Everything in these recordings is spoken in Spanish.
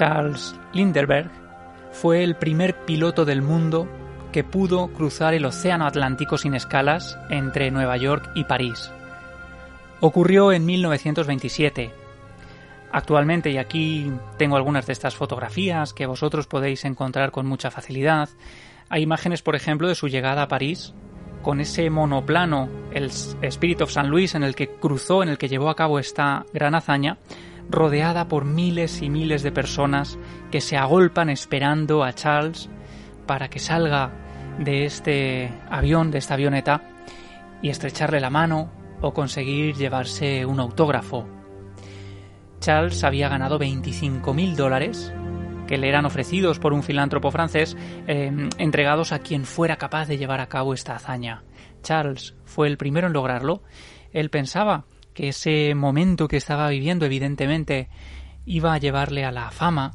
Charles Lindbergh fue el primer piloto del mundo que pudo cruzar el Océano Atlántico sin escalas entre Nueva York y París. Ocurrió en 1927. Actualmente, y aquí tengo algunas de estas fotografías que vosotros podéis encontrar con mucha facilidad, hay imágenes, por ejemplo, de su llegada a París, con ese monoplano, el Spirit of St. Louis, en el que cruzó, en el que llevó a cabo esta gran hazaña, rodeada por miles y miles de personas que se agolpan esperando a Charles para que salga de este avión, de esta avioneta, y estrecharle la mano o conseguir llevarse un autógrafo. Charles había ganado 25.000 dólares que le eran ofrecidos por un filántropo francés, eh, entregados a quien fuera capaz de llevar a cabo esta hazaña. Charles fue el primero en lograrlo. Él pensaba ese momento que estaba viviendo evidentemente iba a llevarle a la fama,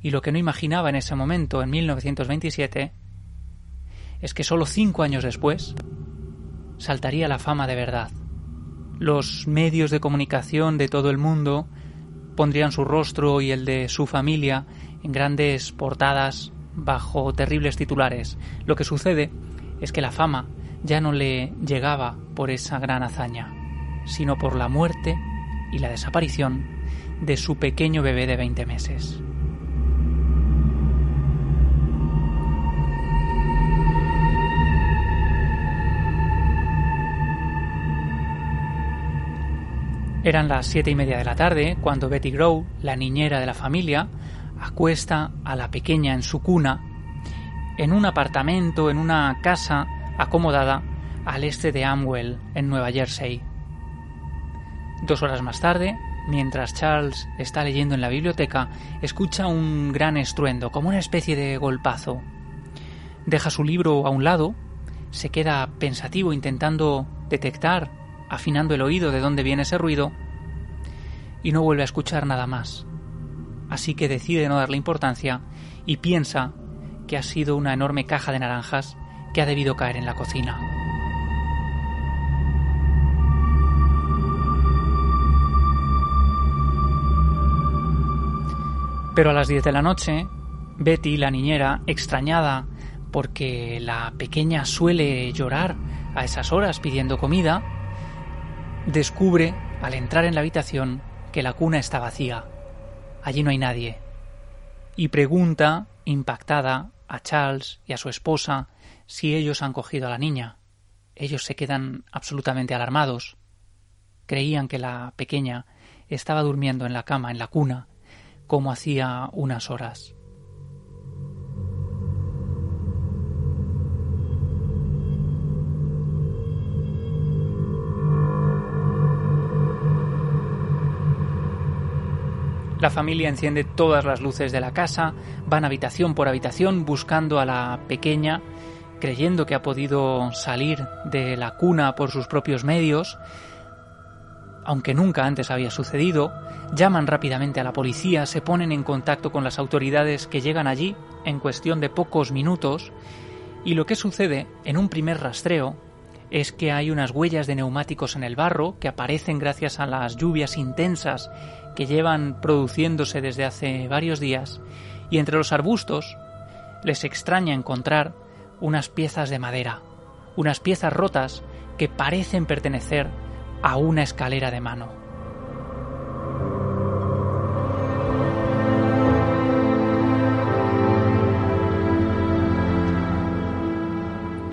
y lo que no imaginaba en ese momento, en 1927, es que solo cinco años después saltaría la fama de verdad. Los medios de comunicación de todo el mundo pondrían su rostro y el de su familia en grandes portadas bajo terribles titulares. Lo que sucede es que la fama ya no le llegaba por esa gran hazaña sino por la muerte y la desaparición de su pequeño bebé de 20 meses. Eran las siete y media de la tarde cuando Betty Grow, la niñera de la familia, acuesta a la pequeña en su cuna en un apartamento, en una casa acomodada al este de Amwell, en Nueva Jersey. Dos horas más tarde, mientras Charles está leyendo en la biblioteca, escucha un gran estruendo, como una especie de golpazo. Deja su libro a un lado, se queda pensativo intentando detectar, afinando el oído de dónde viene ese ruido, y no vuelve a escuchar nada más. Así que decide no darle importancia y piensa que ha sido una enorme caja de naranjas que ha debido caer en la cocina. Pero a las 10 de la noche, Betty, la niñera, extrañada porque la pequeña suele llorar a esas horas pidiendo comida, descubre, al entrar en la habitación, que la cuna está vacía. Allí no hay nadie. Y pregunta, impactada, a Charles y a su esposa si ellos han cogido a la niña. Ellos se quedan absolutamente alarmados. Creían que la pequeña estaba durmiendo en la cama, en la cuna, como hacía unas horas. La familia enciende todas las luces de la casa, van habitación por habitación buscando a la pequeña, creyendo que ha podido salir de la cuna por sus propios medios, aunque nunca antes había sucedido, llaman rápidamente a la policía, se ponen en contacto con las autoridades que llegan allí en cuestión de pocos minutos y lo que sucede en un primer rastreo es que hay unas huellas de neumáticos en el barro que aparecen gracias a las lluvias intensas que llevan produciéndose desde hace varios días y entre los arbustos les extraña encontrar unas piezas de madera, unas piezas rotas que parecen pertenecer a una escalera de mano.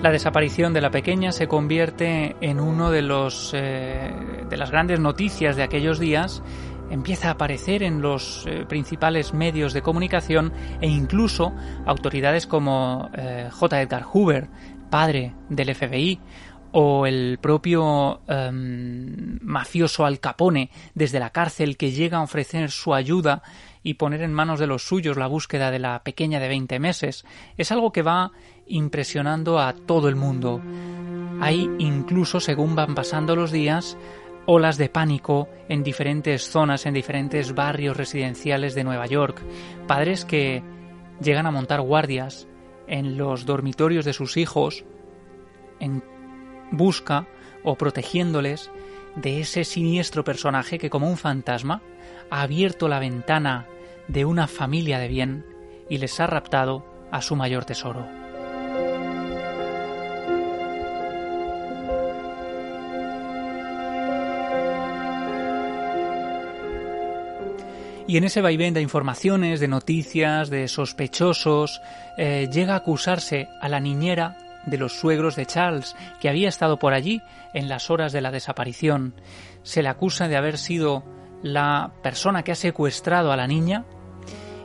La desaparición de la pequeña se convierte en uno de los eh, de las grandes noticias de aquellos días empieza a aparecer en los eh, principales medios de comunicación e incluso autoridades como eh, J. Edgar Hoover, padre del FBI, o el propio em, mafioso Al Capone desde la cárcel que llega a ofrecer su ayuda y poner en manos de los suyos la búsqueda de la pequeña de 20 meses, es algo que va impresionando a todo el mundo. Hay incluso, según van pasando los días, olas de pánico en diferentes zonas, en diferentes barrios residenciales de Nueva York, padres que llegan a montar guardias en los dormitorios de sus hijos en busca o protegiéndoles de ese siniestro personaje que como un fantasma ha abierto la ventana de una familia de bien y les ha raptado a su mayor tesoro. Y en ese vaivén de informaciones, de noticias, de sospechosos, eh, llega a acusarse a la niñera de los suegros de Charles, que había estado por allí en las horas de la desaparición. Se le acusa de haber sido la persona que ha secuestrado a la niña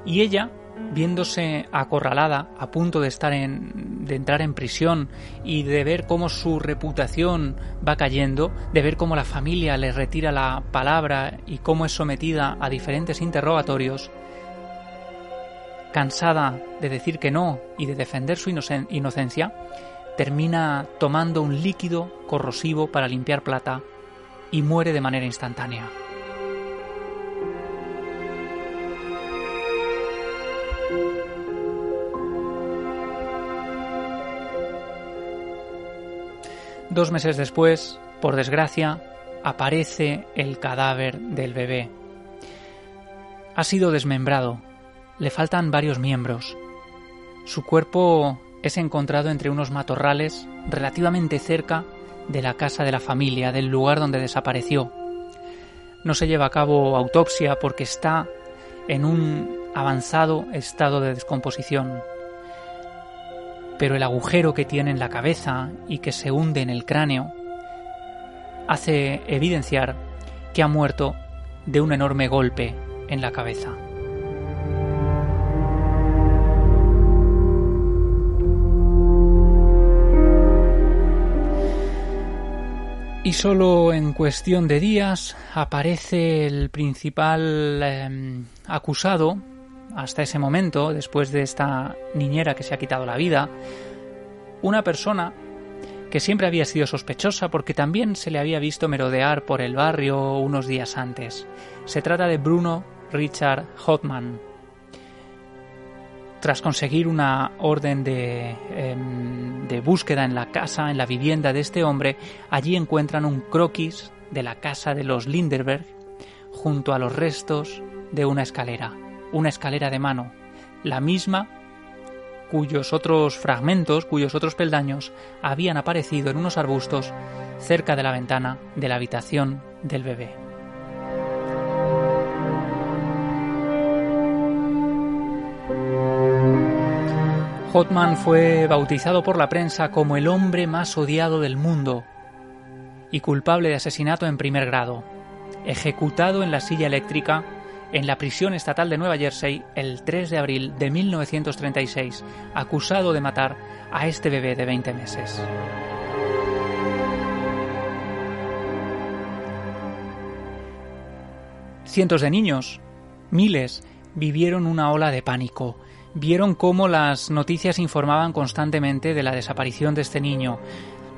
y ella, viéndose acorralada, a punto de estar en, de entrar en prisión y de ver cómo su reputación va cayendo, de ver cómo la familia le retira la palabra y cómo es sometida a diferentes interrogatorios, cansada de decir que no y de defender su inocencia, termina tomando un líquido corrosivo para limpiar plata y muere de manera instantánea. Dos meses después, por desgracia, aparece el cadáver del bebé. Ha sido desmembrado le faltan varios miembros. Su cuerpo es encontrado entre unos matorrales relativamente cerca de la casa de la familia, del lugar donde desapareció. No se lleva a cabo autopsia porque está en un avanzado estado de descomposición. Pero el agujero que tiene en la cabeza y que se hunde en el cráneo hace evidenciar que ha muerto de un enorme golpe en la cabeza. Y solo en cuestión de días aparece el principal em, acusado, hasta ese momento, después de esta niñera que se ha quitado la vida, una persona que siempre había sido sospechosa porque también se le había visto merodear por el barrio unos días antes. Se trata de Bruno Richard Hotman, tras conseguir una orden em, de, búsqueda en la casa, en la vivienda de este hombre, allí encuentran un croquis de la casa de los Linderberg junto a los restos de una escalera, una escalera de mano, la misma cuyos otros fragmentos, cuyos otros peldaños habían aparecido en unos arbustos cerca de la ventana de la habitación del bebé. Hotman fue bautizado por la prensa como el hombre más odiado del mundo y culpable de asesinato en primer grado, ejecutado en la silla eléctrica en la prisión estatal de Nueva Jersey el 3 de abril de 1936, acusado de matar a este bebé de 20 meses. Cientos de niños, miles, vivieron una ola de pánico, vieron cómo las noticias informaban constantemente de la desaparición de este niño,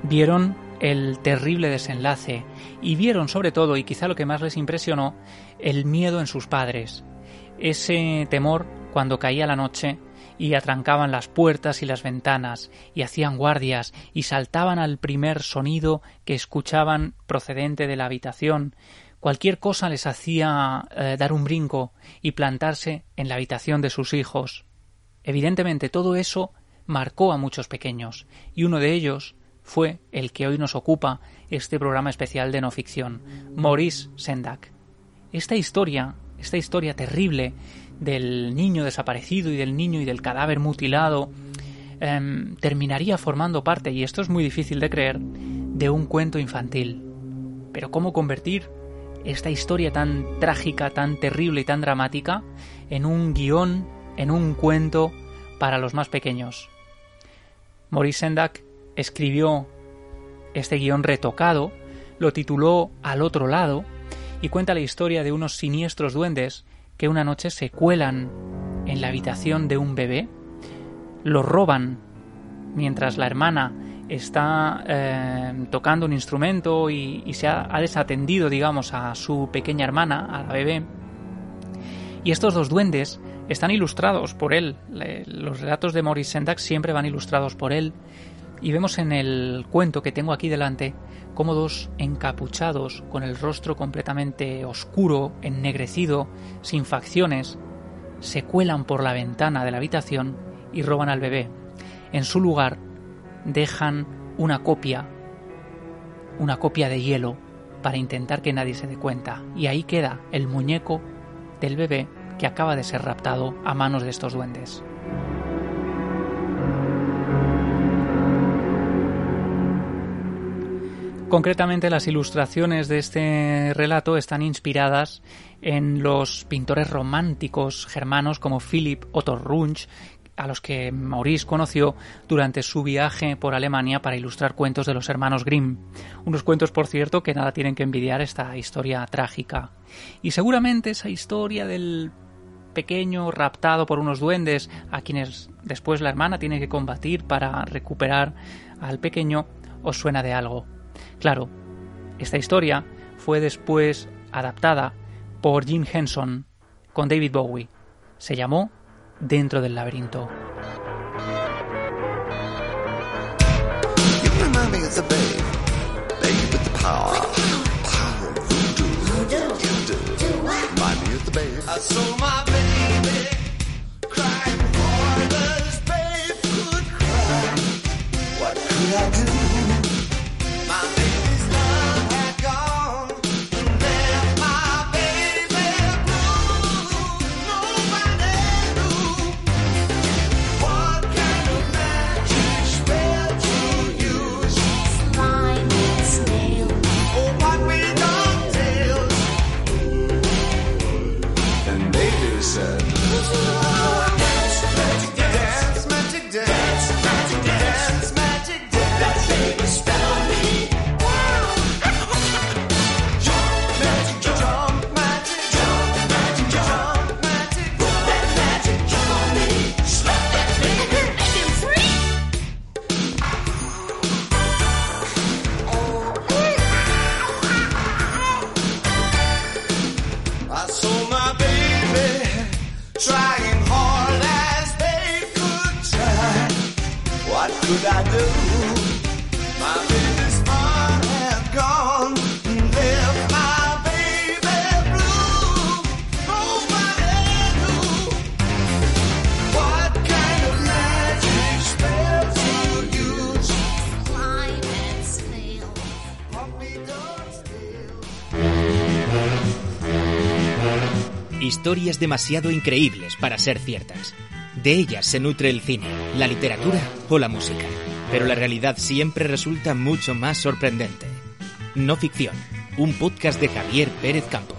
vieron el terrible desenlace y vieron sobre todo, y quizá lo que más les impresionó, el miedo en sus padres, ese temor cuando caía la noche y atrancaban las puertas y las ventanas y hacían guardias y saltaban al primer sonido que escuchaban procedente de la habitación. Cualquier cosa les hacía eh, dar un brinco y plantarse en la habitación de sus hijos. Evidentemente todo eso marcó a muchos pequeños, y uno de ellos fue el que hoy nos ocupa este programa especial de no ficción, Maurice Sendak. Esta historia, esta historia terrible del niño desaparecido y del niño y del cadáver mutilado, em, terminaría formando parte, y esto es muy difícil de creer, de un cuento infantil. Pero ¿cómo convertir esta historia tan trágica, tan terrible y tan dramática en un guion, en un cuento para los más pequeños. Maurice Sendak escribió este guion retocado, lo tituló Al otro lado y cuenta la historia de unos siniestros duendes que una noche se cuelan en la habitación de un bebé, lo roban mientras la hermana está eh, tocando un instrumento y, se ha, desatendido, digamos, a su pequeña hermana, a la bebé. Y estos dos duendes están ilustrados por él. los relatos de Maurice Sendak siempre van ilustrados por él. Y vemos en el cuento que tengo aquí delante cómo dos encapuchados, con el rostro completamente oscuro, ennegrecido, sin facciones, se cuelan por la ventana de la habitación y roban al bebé. En su lugar dejan una copia, una copia de hielo, para intentar que nadie se dé cuenta. Y ahí queda el muñeco del bebé que acaba de ser raptado a manos de estos duendes. Concretamente, las ilustraciones de este relato están inspiradas en los pintores románticos germanos como Philipp Otto Runch, a los que Maurice conoció durante su viaje por Alemania para ilustrar cuentos de los hermanos Grimm. Unos cuentos, por cierto, que nada tienen que envidiar esta historia trágica. Y seguramente esa historia del pequeño raptado por unos duendes a quienes después la hermana tiene que combatir para recuperar al pequeño os suena de algo. Claro, esta historia fue después adaptada por Jim Henson con David Bowie. Se llamó Dentro del laberinto. trying hard as they could try. What could I do? My business might have gone and left my baby blue. Nobody knew what kind of magic spell to use. Climb and snail, puppy dog still. Historias demasiado increíbles para ser ciertas. De ellas se nutre el cine, la literatura o la música. Pero la realidad siempre resulta mucho más sorprendente. No ficción, un podcast de Javier Pérez Campos.